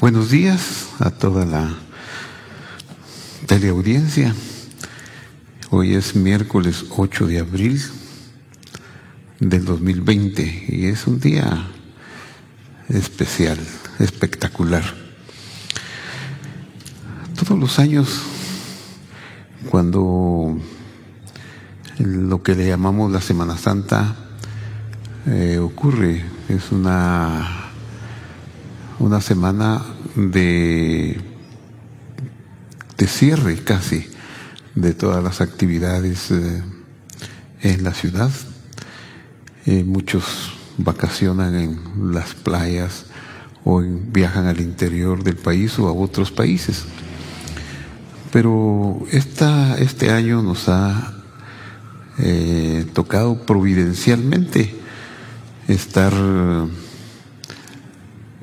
Buenos días a toda la teleaudiencia. Hoy es miércoles 8 de abril del 2020 y es un día especial, espectacular. Todos los años, cuando lo que le llamamos la Semana Santa eh, ocurre, es una una semana de, de cierre casi de todas las actividades eh, en la ciudad. Eh, muchos vacacionan en las playas o viajan al interior del país o a otros países. Pero esta, este año nos ha eh, tocado providencialmente estar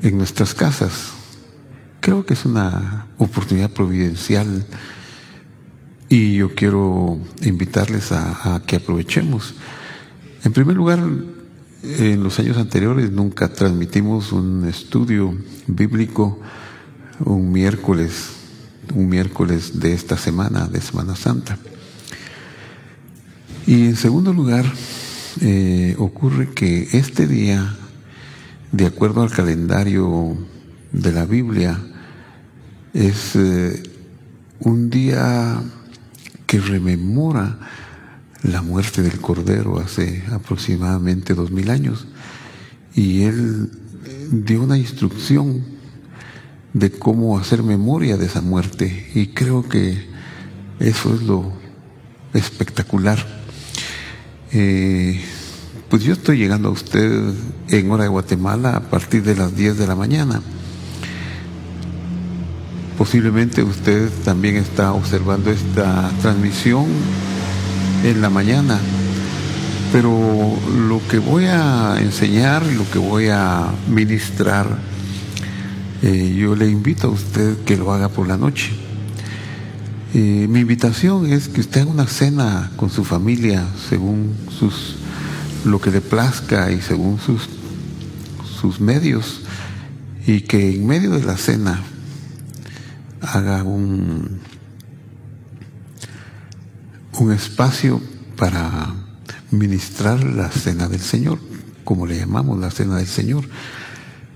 en nuestras casas. Creo que es una oportunidad providencial y yo quiero invitarles a, que aprovechemos. En primer lugar, en los años anteriores nunca transmitimos un estudio bíblico un miércoles, un miércoles de esta semana, de Semana Santa. Y en segundo lugar, eh, ocurre que este día de acuerdo al calendario de la Biblia, es eh, un día que rememora la muerte del Cordero hace aproximadamente dos mil años. Y él dio una instrucción de cómo hacer memoria de esa muerte. Y creo que eso es lo espectacular. Eh, pues yo estoy llegando a usted en hora de Guatemala a partir de las 10 de la mañana. Posiblemente usted también está observando esta transmisión en la mañana, pero lo que voy a enseñar, lo que voy a ministrar, eh, yo le invito a usted que lo haga por la noche. Eh, mi invitación es que usted haga una cena con su familia según sus lo que le plazca y según sus, sus medios, y que en medio de la cena haga un, un espacio para ministrar la cena del Señor, como le llamamos la cena del Señor.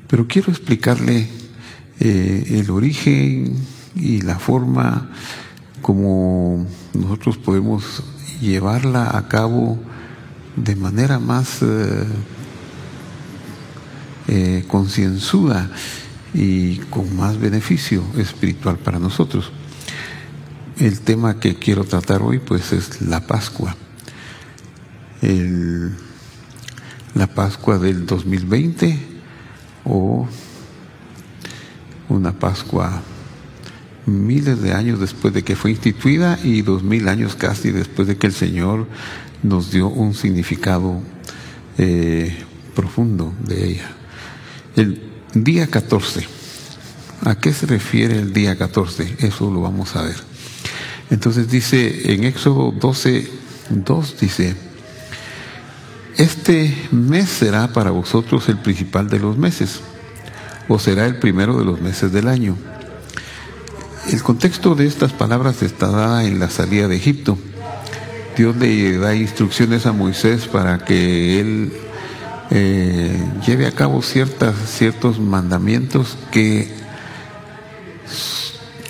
Pero quiero explicarle eh, el origen y la forma como nosotros podemos llevarla a cabo de manera más eh, eh, concienzuda y con más beneficio espiritual para nosotros. El tema que quiero tratar hoy pues es la Pascua. la Pascua del 2020 o una Pascua miles de años después de que fue instituida y dos mil años casi después de que el Señor nos dio un significado eh, profundo de ella. El día 14, ¿a qué se refiere el día 14? Eso lo vamos a ver. Entonces dice en Éxodo 12, 2 dice, este mes será para vosotros el principal de los meses, o será el primero de los meses del año. El contexto de estas palabras está dada en la salida de Egipto Dios le da instrucciones a Moisés para que él eh, lleve a cabo ciertas, ciertos mandamientos que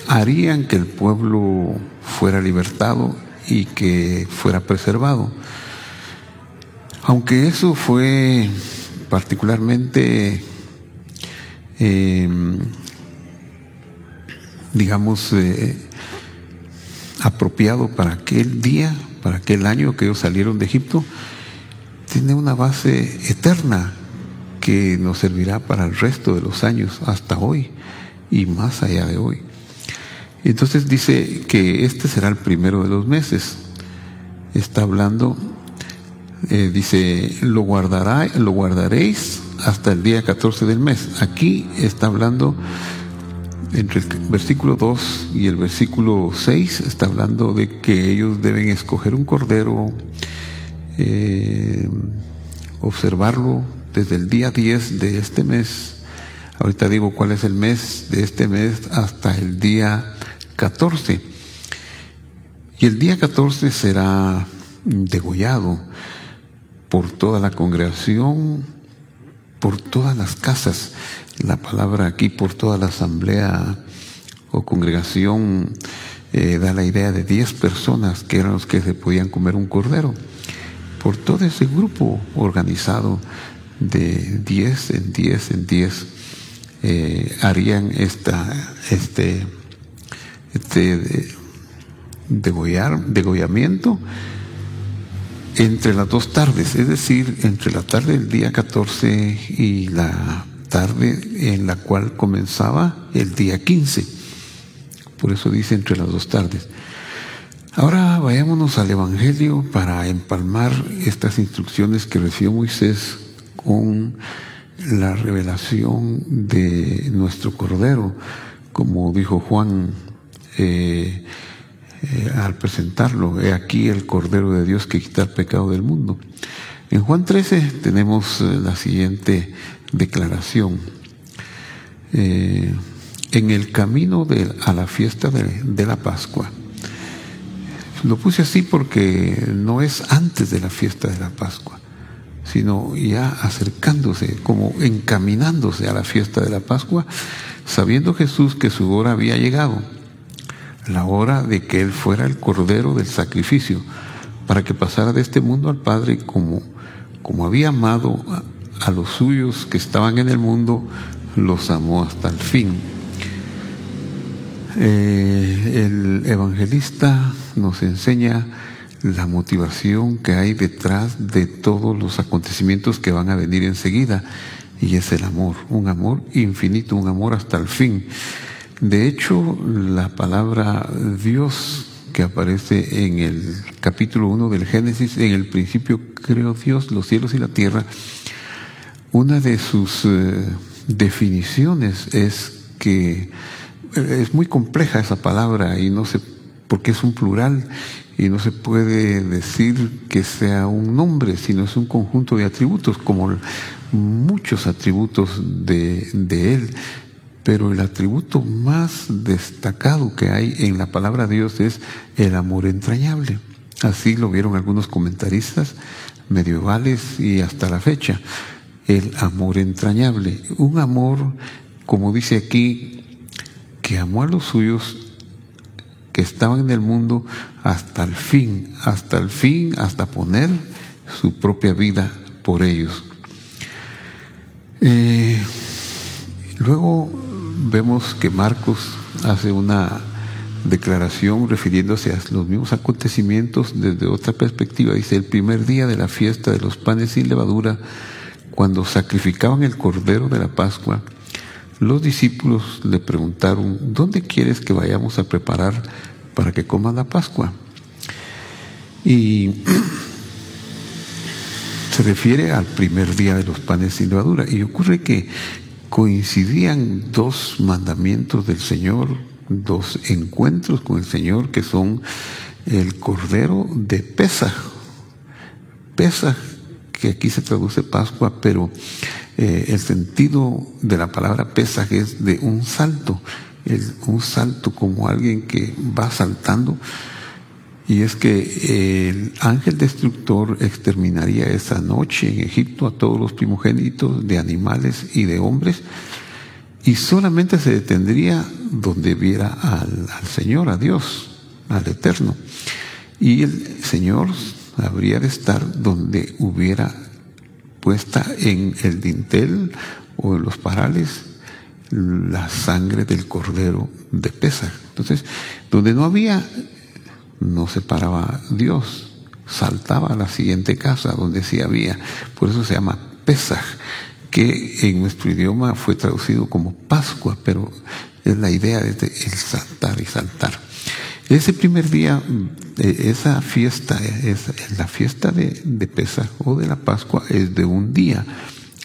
harían que el pueblo fuera libertado y que fuera preservado. Aunque eso fue particularmente, em, digamos, eh, apropiado para aquel día, para aquel año que ellos salieron de Egipto, tiene una base eterna que nos servirá para el resto de los años, hasta hoy y más allá de hoy. Entonces dice que este será el primero de los meses. Está hablando, eh, dice, lo, guardará, lo guardaréis hasta el día 14 del mes. Aquí está hablando entre el versículo 2 y el versículo 6 está hablando de que ellos deben escoger un cordero, eh, observarlo desde el día 10 de este mes Ahorita digo cuál es el mes de este mes hasta el día 14. Y el día 14 será degollado por toda la congregación, por todas las casas. La palabra aquí, por toda la asamblea o congregación, eh, da la idea de 10 personas que eran los que se podían comer un cordero. Por todo ese grupo organizado de 10 en 10 en 10 eh, harían esta, este, este degollar, degollamiento entre las dos tardes, es decir, entre la tarde del día 14 y la tarde en la cual comenzaba el día 15. Por eso dice entre las dos tardes. Ahora vayámonos al Evangelio para empalmar estas instrucciones que recibió Moisés con la revelación de nuestro Cordero, como dijo Juan. Eh, eh, al presentarlo. He aquí el Cordero de Dios que quita el pecado del mundo. En Juan 13 tenemos eh, la siguiente declaración. Eh, en el camino de, a la fiesta de, de la Pascua. Lo puse así porque no es antes de la fiesta de la Pascua, sino ya acercándose, como encaminándose a la fiesta de la Pascua, sabiendo Jesús que su hora había llegado la hora de que Él fuera el cordero del sacrificio, para que pasara de este mundo al Padre como, como había amado a, los suyos que estaban en el mundo, los amó hasta el fin. Eh, el evangelista nos enseña la motivación que hay detrás de todos los acontecimientos que van a venir enseguida, y es el amor, un amor infinito, un amor hasta el fin. De hecho, la palabra Dios que aparece en el capítulo 1 del Génesis, en el principio creó Dios los cielos y la tierra, una de sus eh, definiciones es que eh, es muy compleja esa palabra y no sé, porque es un plural y no se puede decir que sea un nombre, sino es un conjunto de atributos, como muchos atributos de, de Él. Pero el atributo más destacado que hay en la palabra de Dios es el amor entrañable. Así lo vieron algunos comentaristas medievales y hasta la fecha. El amor entrañable. Un amor, como dice aquí, que amó a los suyos que estaban en el mundo hasta el fin, hasta el fin, hasta poner su propia vida por ellos. Eh, luego vemos que Marcos hace una declaración refiriéndose a los mismos acontecimientos desde otra perspectiva. Dice, el primer día de la fiesta de los panes sin levadura, cuando sacrificaban el cordero de la Pascua, los discípulos le preguntaron, ¿dónde quieres que vayamos a preparar para que coman la Pascua? Y se refiere al primer día de los panes sin levadura. Y ocurre que coincidían dos mandamientos del Señor, dos encuentros con el Señor que son el Cordero de Pesaj. Pesaj, que aquí se traduce Pascua, pero eh, el sentido de la palabra Pesaj es de un salto, un salto como alguien que va saltando y es que el ángel destructor exterminaría esa noche en Egipto a todos los primogénitos de animales y de hombres, y solamente se detendría donde viera al, Señor, a Dios, al Eterno. Y el Señor habría de estar donde hubiera puesta en el dintel o en los parales la sangre del cordero de Pesa. Entonces, donde no había no se paraba Dios, saltaba a la siguiente casa donde sí había. Por eso se llama Pesaj, que en nuestro idioma fue traducido como Pascua, pero es la idea de el saltar y saltar. Ese primer día, esa fiesta, es, la fiesta de, de o de la Pascua es de un día,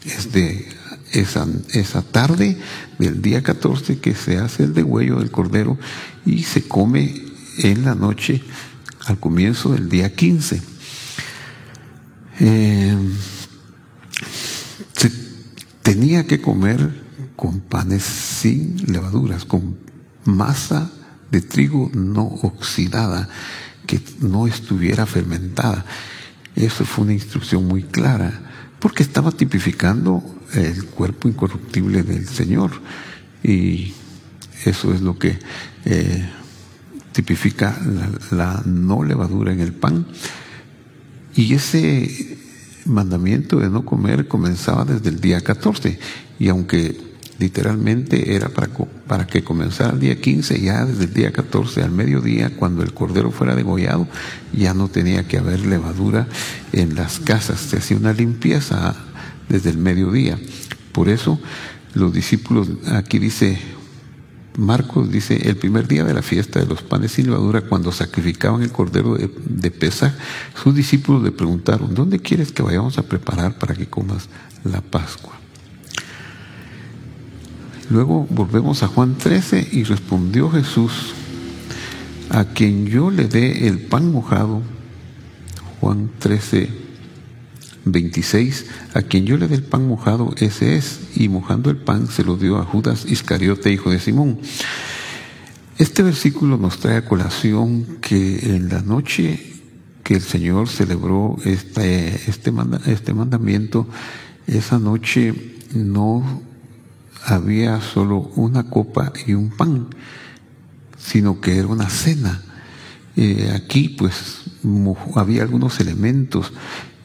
es de esa, esa tarde del día 14 que se hace el degüello del cordero y se come en la noche al comienzo del día 15. Eh, se tenía que comer con panes sin levaduras, con masa de trigo no oxidada, que no estuviera fermentada. Eso fue una instrucción muy clara, porque estaba tipificando el cuerpo incorruptible del Señor. Y eso es lo que eh, tipifica la, no levadura en el pan. Y ese mandamiento de no comer comenzaba desde el día 14. Y aunque literalmente era para, para que comenzara el día 15, ya desde el día 14 al mediodía, cuando el cordero fuera degollado, ya no tenía que haber levadura en las casas. Se hacía una limpieza desde el mediodía. Por eso los discípulos, aquí dice Marcos dice, el primer día de la fiesta de los panes sin levadura, cuando sacrificaban el cordero de, de sus discípulos le preguntaron, ¿dónde quieres que vayamos a preparar para que comas la Pascua? Luego volvemos a Juan 13 y respondió Jesús, a quien yo le dé el pan mojado, Juan 13, 26, a quien yo le dé el pan mojado, ese es, y mojando el pan se lo dio a Judas Iscariote, hijo de Simón. Este versículo nos trae a colación que en la noche que el Señor celebró este, este, este mandamiento, esa noche no había solo una copa y un pan, sino que era una cena. Eh, aquí pues había algunos elementos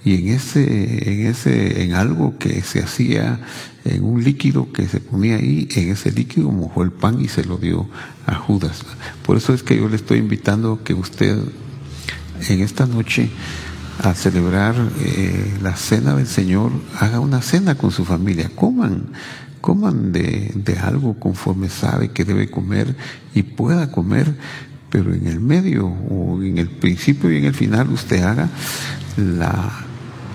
y en ese, en ese, en algo que se hacía, en un líquido que se ponía ahí, en ese líquido mojó el pan y se lo dio a Judas. Por eso es que yo le estoy invitando que usted en esta noche a celebrar eh, la cena del Señor, haga una cena con su familia, coman, coman de, de algo conforme sabe que debe comer y pueda comer, pero en el medio o en el principio y en el final usted haga la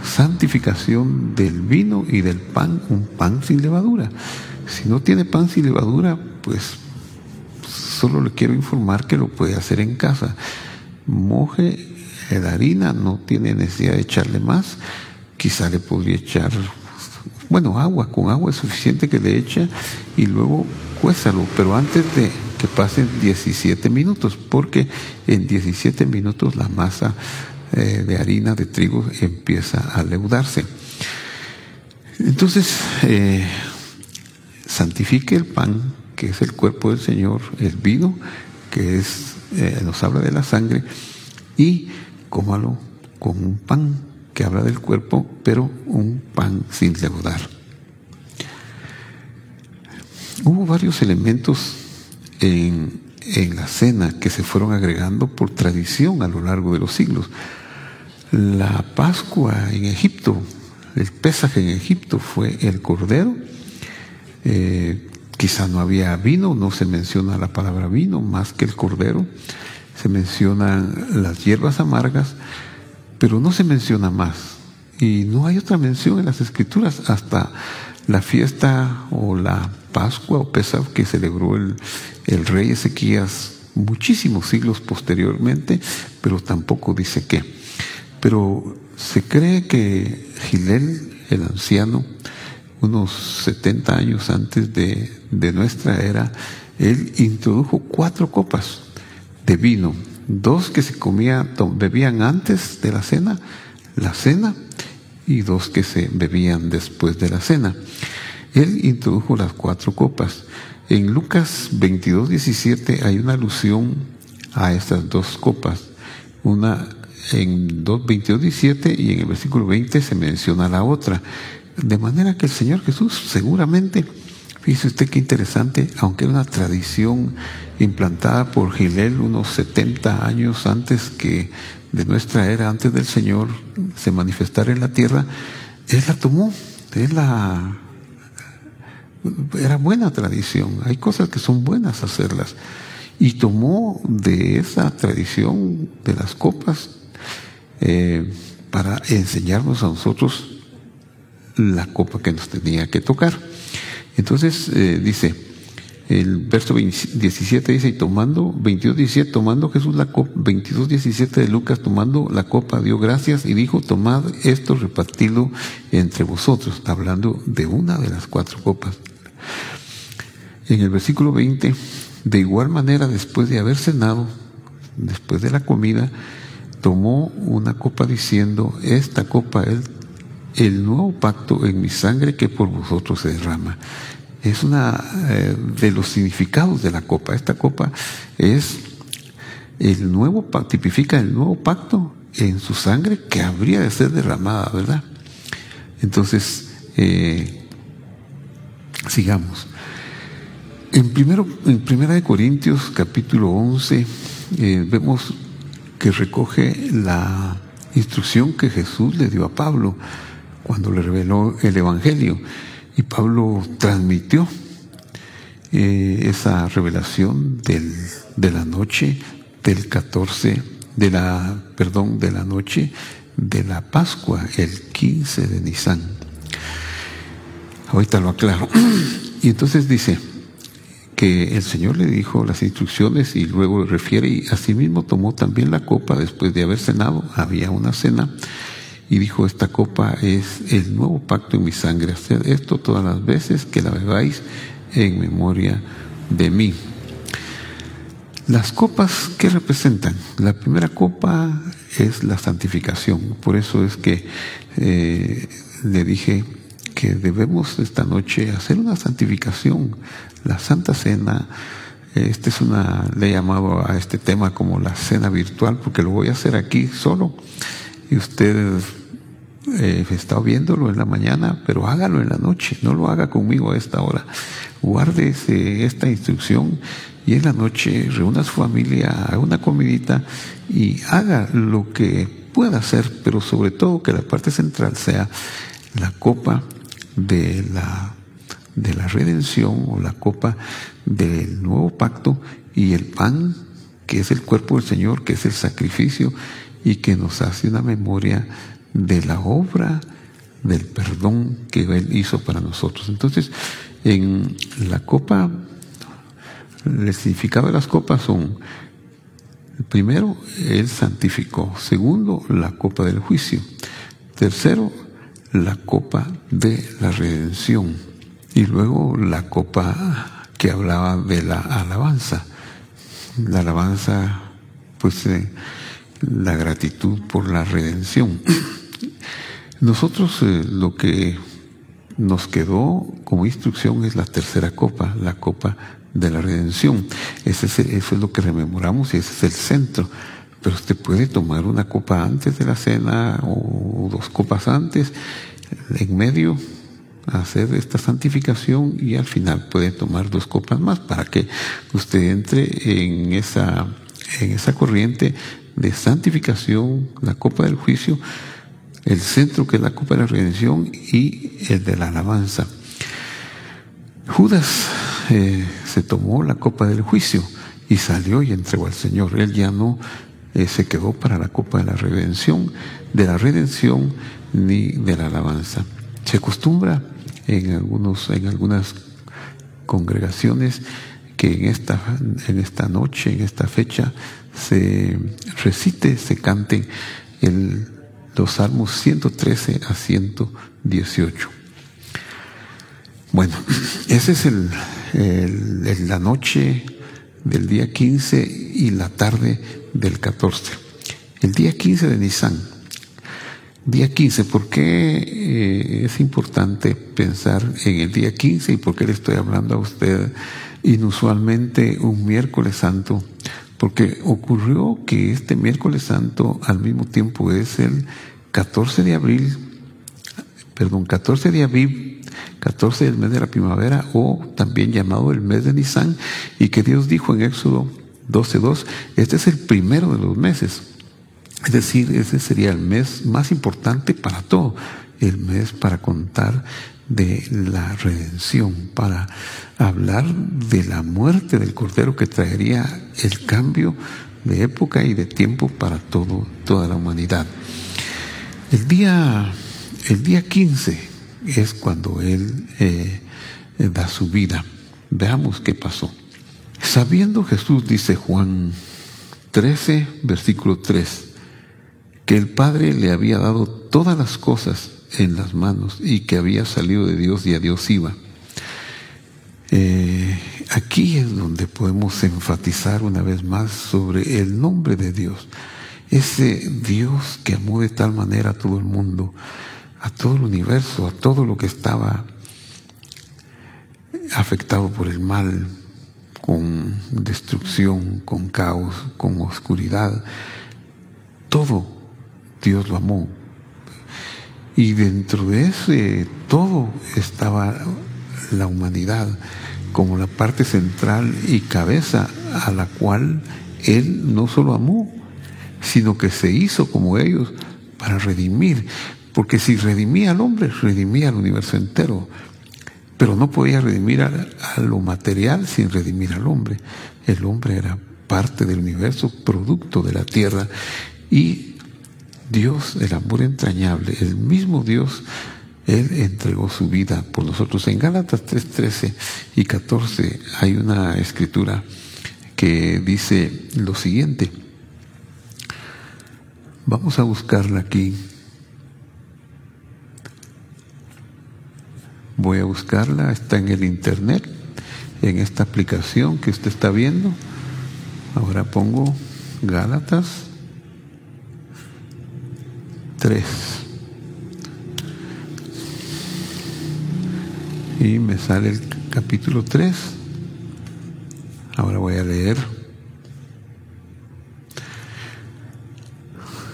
santificación del vino y del pan, un pan sin levadura. Si no tiene pan sin levadura, pues solo le quiero informar que lo puede hacer en casa. Moje la harina, no tiene necesidad de echarle más. Quizá le podría echar, bueno, agua, con agua es suficiente que le eche y luego cuésalo, pero antes de que pasen 17 minutos, porque en 17 minutos la masa eh, de harina de trigo empieza a leudarse. Entonces, eh, santifique el pan, que es el cuerpo del Señor, el vino, que es, eh, nos habla de la sangre, y cómalo con un pan habla del cuerpo, pero un pan sin leudar. Hubo varios elementos en, en la cena que se fueron agregando por tradición a lo largo de los siglos. La Pascua en Egipto, el pesaje en Egipto fue el cordero. Eh, quizá no había vino, no se menciona la palabra vino más que el cordero. Se mencionan las hierbas amargas, pero no se menciona más. Y no hay otra mención en las escrituras hasta la fiesta o la Pascua o Pesach que celebró el, el rey Ezequías muchísimos siglos posteriormente, pero tampoco dice qué. Pero se cree que Gilel, el anciano, unos 70 años antes de, nuestra era, él introdujo cuatro copas de vino, dos que se comían, bebían antes de la cena, la cena, y dos que se bebían después de la cena. Él introdujo las cuatro copas. En Lucas 22, 17 hay una alusión a estas dos copas. Una en 22, 17 y en el versículo 20 se menciona la otra. De manera que el Señor Jesús seguramente, fíjese usted qué interesante, aunque era una tradición implantada por Gilel unos 70 años antes que de nuestra era, antes del Señor se manifestara en la tierra, Él la tomó, Él la... Era buena tradición, hay cosas que son buenas hacerlas. Y tomó de esa tradición de las copas eh, para enseñarnos a nosotros la copa que nos tenía que tocar. Entonces eh, dice, el verso 17 dice, y tomando, 22, 17, tomando Jesús la copa, 22, 17 de Lucas, tomando la copa, dio gracias y dijo, tomad esto, repartidlo entre vosotros, hablando de una de las cuatro copas. En el versículo 20, de igual manera, después de haber cenado, después de la comida, tomó una copa diciendo, esta copa es el nuevo pacto en mi sangre que por vosotros se derrama. Es una eh, de los significados de la copa. Esta copa es el nuevo tipifica el nuevo pacto en su sangre que habría de ser derramada, ¿verdad? Entonces, eh, sigamos. En, primero, en Primera de Corintios, capítulo 11, eh, vemos que recoge la instrucción que Jesús le dio a Pablo cuando le reveló el Evangelio. Y Pablo transmitió eh, esa revelación del, de la noche del 14, de la, perdón, de la noche de la Pascua, el 15 de Nisan. Ahorita lo aclaro. Y entonces dice que el Señor le dijo las instrucciones y luego refiere, y asimismo tomó también la copa después de haber cenado, había una cena, y dijo, esta copa es el nuevo pacto en mi sangre, haced esto todas las veces que la bebáis en memoria de mí. Las copas, ¿qué representan? La primera copa es la santificación. Por eso es que eh, le dije que debemos esta noche hacer una santificación. La Santa Cena, este es una, le he llamado a este tema como la cena virtual, porque lo voy a hacer aquí solo. Y usted eh, está viéndolo en la mañana, pero hágalo en la noche, no lo haga conmigo a esta hora. Guarde esta instrucción y en la noche reúna a su familia, haga una comidita y haga lo que pueda hacer, pero sobre todo que la parte central sea la copa de la, de la redención o la copa del nuevo pacto y el pan que es el cuerpo del Señor, que es el sacrificio y que nos hace una memoria de la obra del perdón que Él hizo para nosotros. Entonces, en la copa el significado de las copas son, primero, Él santificó. Segundo, la copa del juicio. Tercero, la copa de la redención. Y luego la copa que hablaba de la alabanza. La alabanza, pues, eh, la gratitud por la redención. Nosotros eh, lo que nos quedó como instrucción es la tercera copa, la copa de la redención. Ese es, eso es lo que rememoramos y ese es el centro. Pero usted puede tomar una copa antes de la cena o dos copas antes, en medio, hacer esta santificación y al final puede tomar dos copas más para que usted entre en esa, en esa corriente de santificación, la copa del juicio, el centro que es la copa de la redención y el de la alabanza. Judas eh, se tomó la copa del juicio y salió y entregó al Señor. Él ya no eh, se quedó para la copa de la redención, de la redención ni de la alabanza. Se acostumbra en algunos, en algunas congregaciones que en esta, en esta noche, en esta fecha, se recite, se cante el, los salmos 113 a 118. Bueno, esa es el, la noche del día 15 y la tarde del 14. El día 15 de Nisan. Día 15, ¿por qué eh, es importante pensar en el día 15 y por qué le estoy hablando a usted inusualmente un miércoles santo? Porque ocurrió que este miércoles santo al mismo tiempo es el 14 de abril, perdón, 14 de abril 14 del mes de la primavera o también llamado el mes de Nisan y que Dios dijo en Éxodo 12.2, este es el primero de los meses. Es decir, ese sería el mes más importante para todo, el mes para contar de la redención, para hablar de la muerte del Cordero que traería el cambio de época y de tiempo para todo, toda la humanidad. El día, el día 15 es cuando Él eh, da su vida. Veamos qué pasó. Sabiendo Jesús, dice Juan 13, versículo 3, que el Padre le había dado todas las cosas en las manos y que había salido de Dios y a Dios iba. Eh, aquí es donde podemos enfatizar una vez más sobre el nombre de Dios. Ese Dios que amó de tal manera a todo el mundo, a todo el universo, a todo lo que estaba afectado por el mal, con destrucción, con caos, con oscuridad. Todo Dios lo amó. Y dentro de ese todo estaba la humanidad como la parte central y cabeza a la cual Él no solo amó, sino que se hizo como ellos para redimir. Porque si redimía al hombre, redimía al universo entero. Pero no podía redimir a, lo material sin redimir al hombre. El hombre era parte del universo, producto de la tierra. Y Dios, el amor entrañable, el mismo Dios, Él entregó su vida por nosotros. En Gálatas 3, 13 y 14 hay una escritura que dice lo siguiente. Vamos a buscarla aquí. Voy a buscarla, está en el internet, en esta aplicación que usted está viendo. Ahora pongo Gálatas 3. Y me sale el capítulo 3. Ahora voy a leer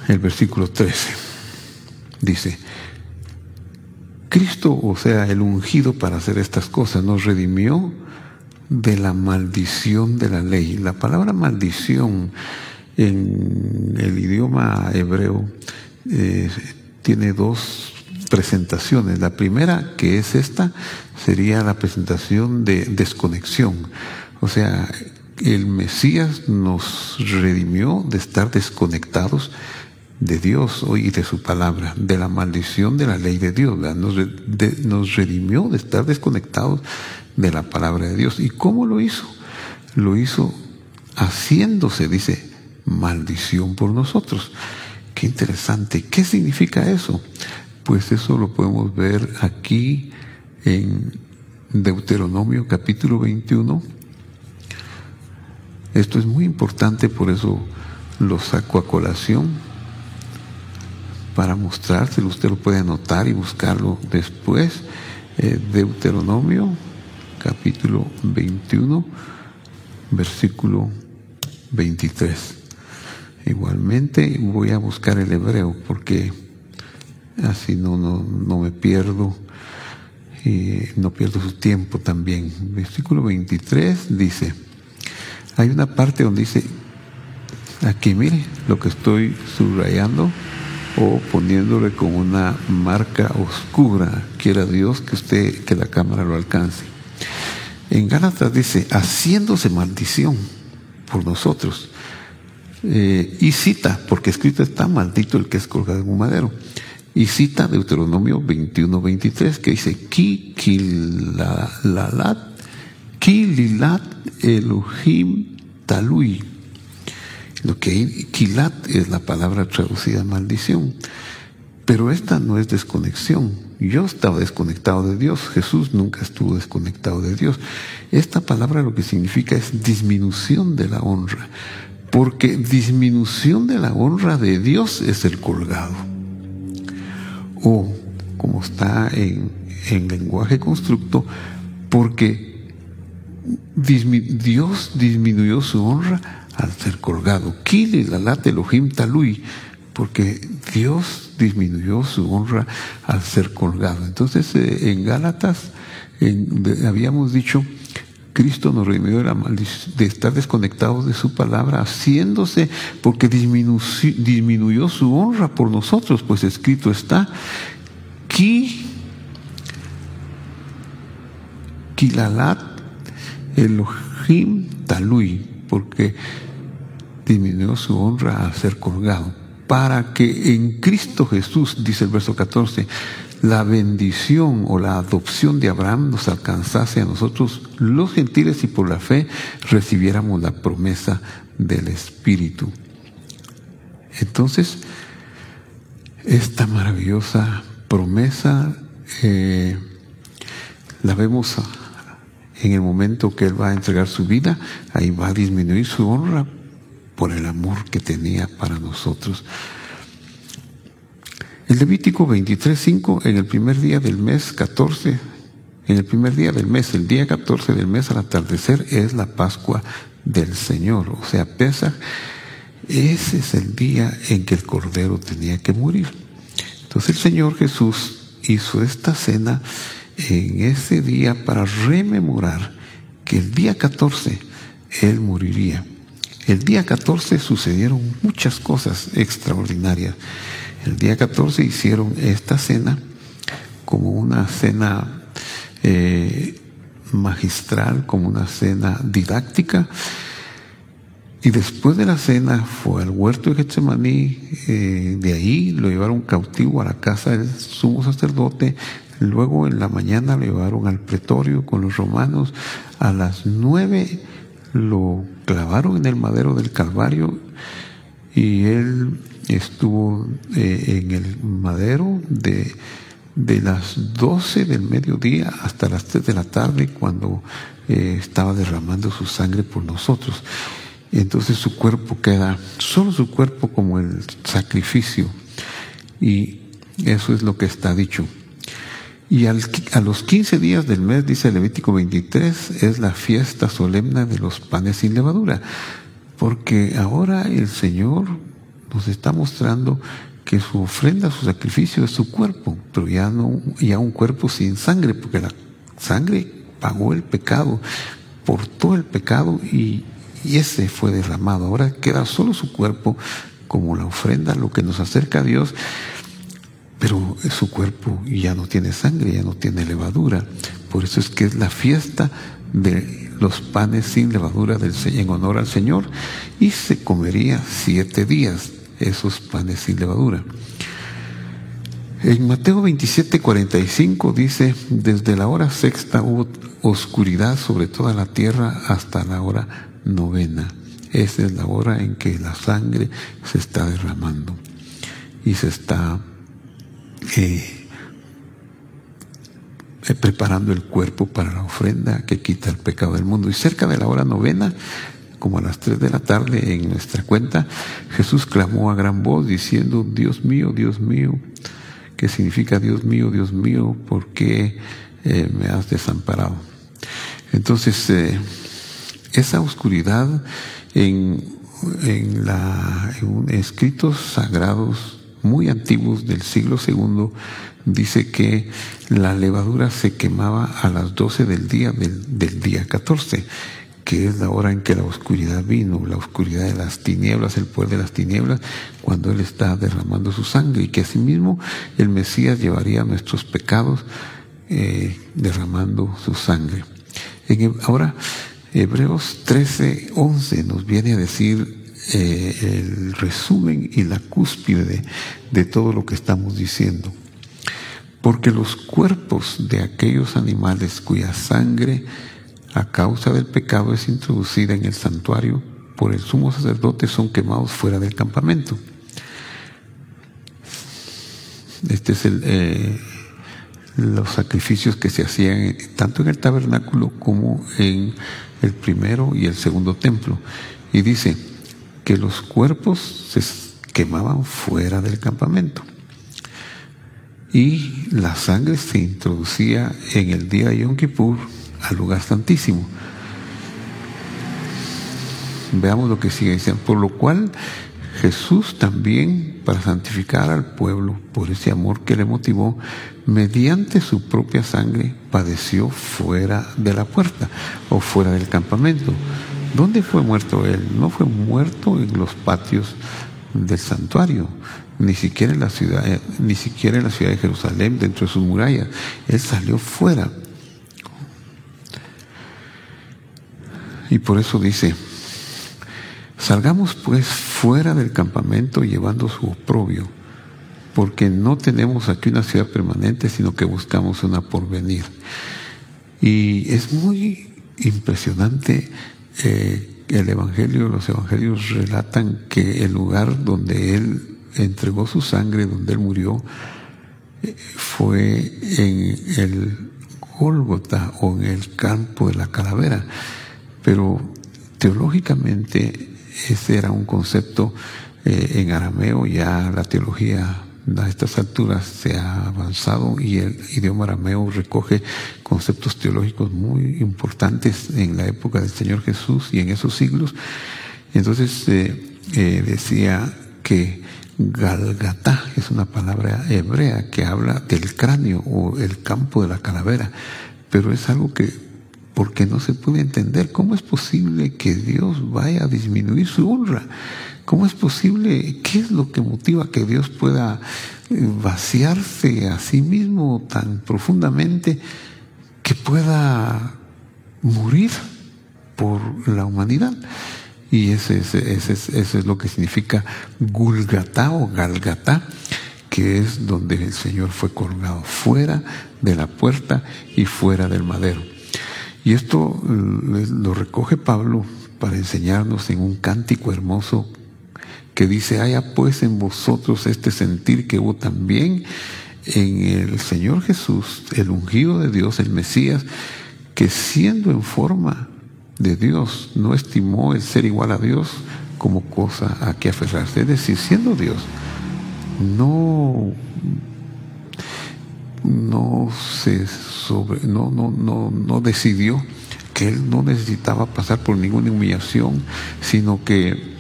el versículo 13. Dice, Cristo, o sea, el ungido para hacer estas cosas, nos redimió de la maldición de la ley. La palabra maldición en el idioma hebreo eh, tiene dos presentaciones. La primera, que es esta, sería la presentación de desconexión. O sea, el Mesías nos redimió de estar desconectados de Dios y de su palabra, de la maldición de la ley de Dios. Nos, nos redimió de estar desconectados de la palabra de Dios. ¿Y cómo lo hizo? Lo hizo haciéndose, dice, maldición por nosotros. Qué interesante. ¿Qué significa eso? Pues eso lo podemos ver aquí en Deuteronomio capítulo 21. Esto es muy importante, por eso lo saco a colación para mostrárselo. Usted lo puede anotar y buscarlo después. Eh, Deuteronomio, capítulo 21, versículo 23. Igualmente voy a buscar el hebreo porque así no, no, no me pierdo y no pierdo su tiempo también. Versículo 23 dice, hay una parte donde dice, aquí mire lo que estoy subrayando o poniéndole con una marca oscura, quiera Dios que usted, que la cámara lo alcance. En Gálatas dice, haciéndose maldición por nosotros. Eh, y cita, porque escrito está maldito el que es colgado en un madero. Y cita Deuteronomio 21, 23, que dice, Ki kilalat, ki Elohim talui lo que kilat es la palabra traducida maldición. Pero esta no es desconexión. Yo estaba desconectado de Dios. Jesús nunca estuvo desconectado de Dios. Esta palabra lo que significa es disminución de la honra. Porque disminución de la honra de Dios es el colgado. O, como está en, en lenguaje constructo, porque Dios disminuyó su honra al ser colgado. Kili la Elohim talui, porque Dios disminuyó su honra al ser colgado. Entonces, eh, en Gálatas habíamos dicho, Cristo nos redimió de, estar desconectados de su palabra, haciéndose, porque disminuyó, su honra por nosotros, pues escrito está, Ki, Kilalat Elohim talui, porque disminuyó su honra a ser colgado, para que en Cristo Jesús, dice el verso 14, la bendición o la adopción de Abraham nos alcanzase a nosotros los gentiles y por la fe recibiéramos la promesa del Espíritu. Entonces, esta maravillosa promesa eh, la vemos en el momento que Él va a entregar su vida, ahí va a disminuir su honra por el amor que tenía para nosotros. El Levítico 23.5, en el primer día del mes 14, en el primer día del mes, el día 14 del mes al atardecer, es la Pascua del Señor, o sea, Pesach. Ese es el día en que el Cordero tenía que morir. Entonces el Señor Jesús hizo esta cena en ese día para rememorar que el día 14 Él moriría. El día 14 sucedieron muchas cosas extraordinarias. El día 14 hicieron esta cena como una cena eh, magistral, como una cena didáctica. Y después de la cena fue al huerto de Getsemaní, eh, de ahí lo llevaron cautivo a la casa del sumo sacerdote, luego en la mañana lo llevaron al pretorio con los romanos, a las nueve lo clavaron en el madero del Calvario y él estuvo eh, en el madero de, de las 12 del mediodía hasta las 3 de la tarde cuando eh, estaba derramando su sangre por nosotros. Entonces su cuerpo queda, solo su cuerpo como el sacrificio. Y eso es lo que está dicho. Y al, a los 15 días del mes, dice Levítico 23, es la fiesta solemne de los panes sin levadura. Porque ahora el Señor nos está mostrando que su ofrenda, su sacrificio es su cuerpo, pero ya no, ya un cuerpo sin sangre, porque la sangre pagó el pecado, portó el pecado y, y ese fue derramado. Ahora queda solo su cuerpo como la ofrenda, lo que nos acerca a Dios, pero su cuerpo ya no tiene sangre, ya no tiene levadura. Por eso es que es la fiesta de los panes sin levadura del, en honor al Señor y se comería siete días esos panes sin levadura. En Mateo 27, 45 dice, desde la hora sexta hubo oscuridad sobre toda la tierra hasta la hora novena. Esa es la hora en que la sangre se está derramando y se está eh, eh, preparando el cuerpo para la ofrenda que quita el pecado del mundo. Y cerca de la hora novena como a las tres de la tarde en nuestra cuenta, Jesús clamó a gran voz diciendo, Dios mío, Dios mío, ¿qué significa Dios mío, Dios mío? ¿Por qué eh, me has desamparado? Entonces, eh, esa oscuridad en, en, la, escritos sagrados muy antiguos del siglo segundo dice que la levadura se quemaba a las doce del día del, del día catorce que es la hora en que la oscuridad vino, la oscuridad de las tinieblas, el poder de las tinieblas, cuando Él está derramando su sangre y que asimismo el Mesías llevaría nuestros pecados eh, derramando su sangre. ahora, Hebreos 13, 11 nos viene a decir eh, el resumen y la cúspide de, de todo lo que estamos diciendo. Porque los cuerpos de aquellos animales cuya sangre a causa del pecado es introducida en el santuario por el sumo sacerdote son quemados fuera del campamento. Este es eh, los sacrificios que se hacían tanto en el tabernáculo como en el primero y el segundo templo. Y dice que los cuerpos se quemaban fuera del campamento. Y la sangre se introducía en el día de Yom Kippur al lugar santísimo. Veamos lo que sigue diciendo. Por lo cual Jesús también, para santificar al pueblo, por ese amor que le motivó, mediante su propia sangre, padeció fuera de la puerta o fuera del campamento. ¿Dónde fue muerto él? No fue muerto en los patios del santuario, ni siquiera en la ciudad, eh, ni siquiera en la ciudad de Jerusalén, dentro de sus murallas. Él salió fuera Y por eso dice, salgamos pues fuera del campamento llevando su oprobio, porque no tenemos aquí una ciudad permanente, sino que buscamos una porvenir. Y es muy impresionante eh, el Evangelio, los Evangelios relatan que el lugar donde Él entregó su sangre, donde Él murió, eh, fue en el Gólgota o en el campo de la calavera. Pero teológicamente ese era un concepto eh, en arameo, ya la teología a estas alturas se ha avanzado y el idioma arameo recoge conceptos teológicos muy importantes en la época del Señor Jesús y en esos siglos. Entonces eh, eh, decía que Galgata es una palabra hebrea que habla del cráneo o el campo de la calavera, pero es algo que, porque no se puede entender, ¿cómo es posible que Dios vaya a disminuir su honra? ¿Cómo es posible? ¿Qué es lo que motiva que Dios pueda eh, vaciarse a sí mismo tan profundamente que pueda morir por la humanidad? Y ese, es lo que significa Gulgatá o Galgatá, que es donde el Señor fue colgado, fuera de la puerta y fuera del madero. Y esto eh, lo recoge Pablo para enseñarnos en un cántico hermoso que dice, haya pues en vosotros este sentir que hubo también en el Señor Jesús, el ungido de Dios, el Mesías, que siendo en forma de Dios, no estimó el ser igual a Dios como cosa a que aferrarse. Es decir, siendo Dios, no, no se sobre, no, no, no, no decidió que él no necesitaba pasar por ninguna humillación, sino que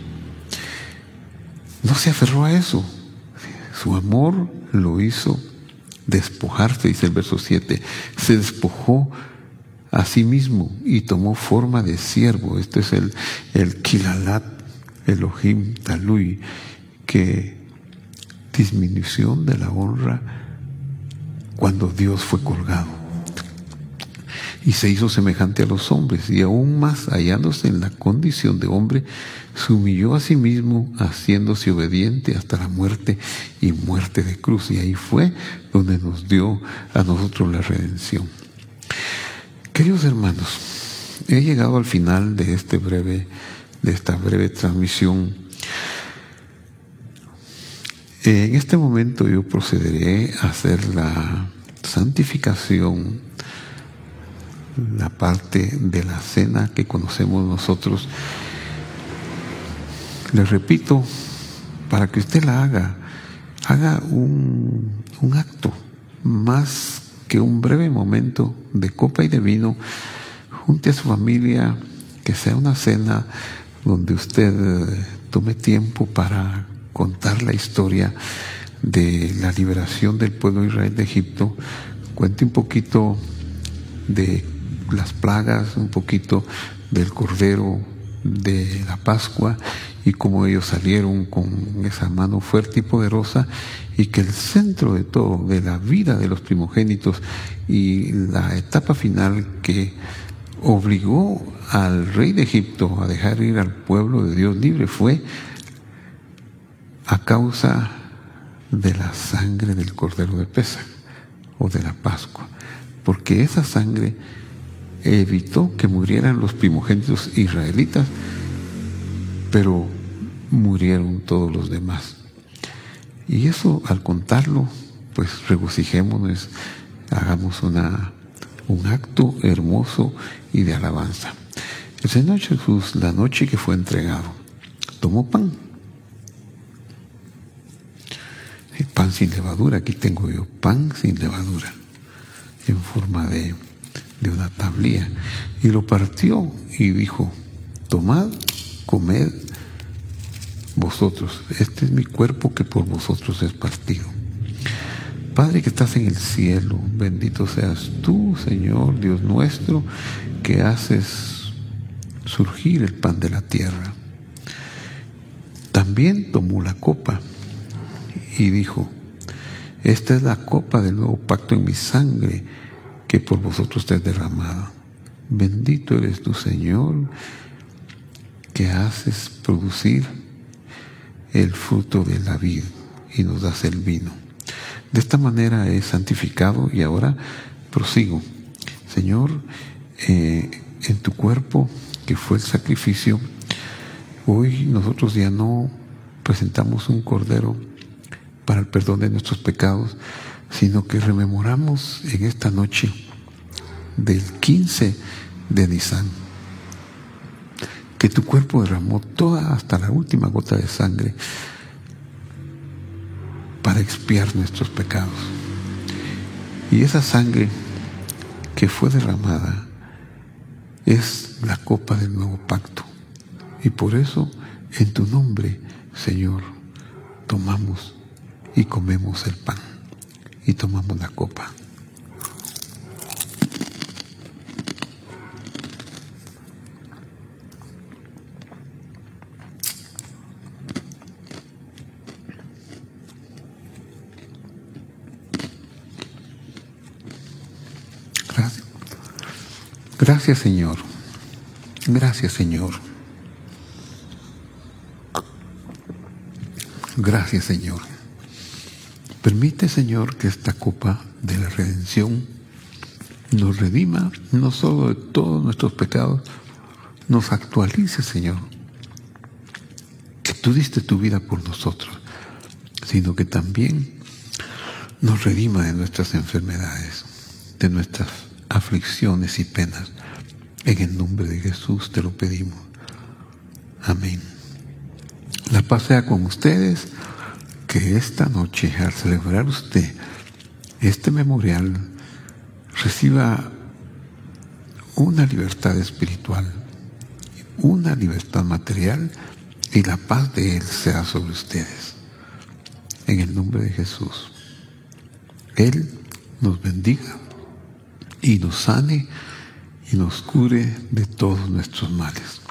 no se aferró a eso. Su amor lo hizo despojarse, dice el verso 7. Se despojó a sí mismo y tomó forma de siervo. Este es el, el Kilalat Elohim Talui, que disminución de la honra cuando Dios fue colgado. Y se hizo semejante a los hombres, y aún más hallándose en la condición de hombre, se humilló a sí mismo haciéndose obediente hasta la muerte y muerte de cruz. Y ahí fue donde nos dio a nosotros la redención. Queridos hermanos, he llegado al final de este breve, de esta breve transmisión. En este momento yo procederé a hacer la santificación, la parte de la cena que conocemos nosotros. Les repito, para que usted la haga, haga un, acto más que un breve momento de copa y de vino, junte a su familia, que sea una cena donde usted eh, tome tiempo para contar la historia de la liberación del pueblo Israel de Egipto, cuente un poquito de las plagas, un poquito del cordero de la Pascua y cómo ellos salieron con esa mano fuerte y poderosa y que el centro de todo, de la vida de los primogénitos y la etapa final que obligó al rey de Egipto a dejar ir al pueblo de Dios libre fue a causa de la sangre del cordero de pesa o de la Pascua, porque esa sangre evitó que murieran los primogénitos israelitas, pero murieron todos los demás. Y eso al contarlo, pues regocijémonos, hagamos una, un acto hermoso y de alabanza. El Señor Jesús, la noche que fue entregado, tomó pan. Pan sin levadura, aquí tengo yo, pan sin levadura, en forma de, de una tablilla. Y lo partió y dijo, tomad, comed vosotros. Este es mi cuerpo que por vosotros es partido. Padre que estás en el cielo, bendito seas tú, Señor, Dios nuestro, que haces surgir el pan de la tierra. También tomó la copa y dijo, esta es la copa del nuevo pacto en mi sangre que por vosotros te es derramada. Bendito eres tu Señor, que haces producir el fruto de la vid y nos das el vino. De esta manera es santificado y ahora prosigo. Señor, eh, en tu cuerpo, que fue el sacrificio, hoy nosotros ya no presentamos un cordero para el perdón de nuestros pecados, sino que rememoramos en esta noche del 15 de Nisan. Que tu cuerpo derramó toda hasta la última gota de sangre para expiar nuestros pecados. Y esa sangre que fue derramada es la copa del nuevo pacto. Y por eso, en tu nombre, Señor, tomamos y comemos el pan y tomamos la copa. Gracias. Gracias Señor. Gracias Señor. Gracias Señor. Permite Señor que esta copa de la redención nos redima no solo de todos nuestros pecados, nos actualice Señor. Que tú diste tu vida por nosotros, sino que también nos redima de nuestras enfermedades, de nuestras aflicciones y penas. En el nombre de Jesús te lo pedimos. Amén. La paz sea con ustedes. Que esta noche, al celebrar usted este memorial, reciba una libertad espiritual, una libertad material y la paz de Él sea sobre ustedes. En el nombre de Jesús. Él nos bendiga y nos sane y nos cure de todos nuestros males.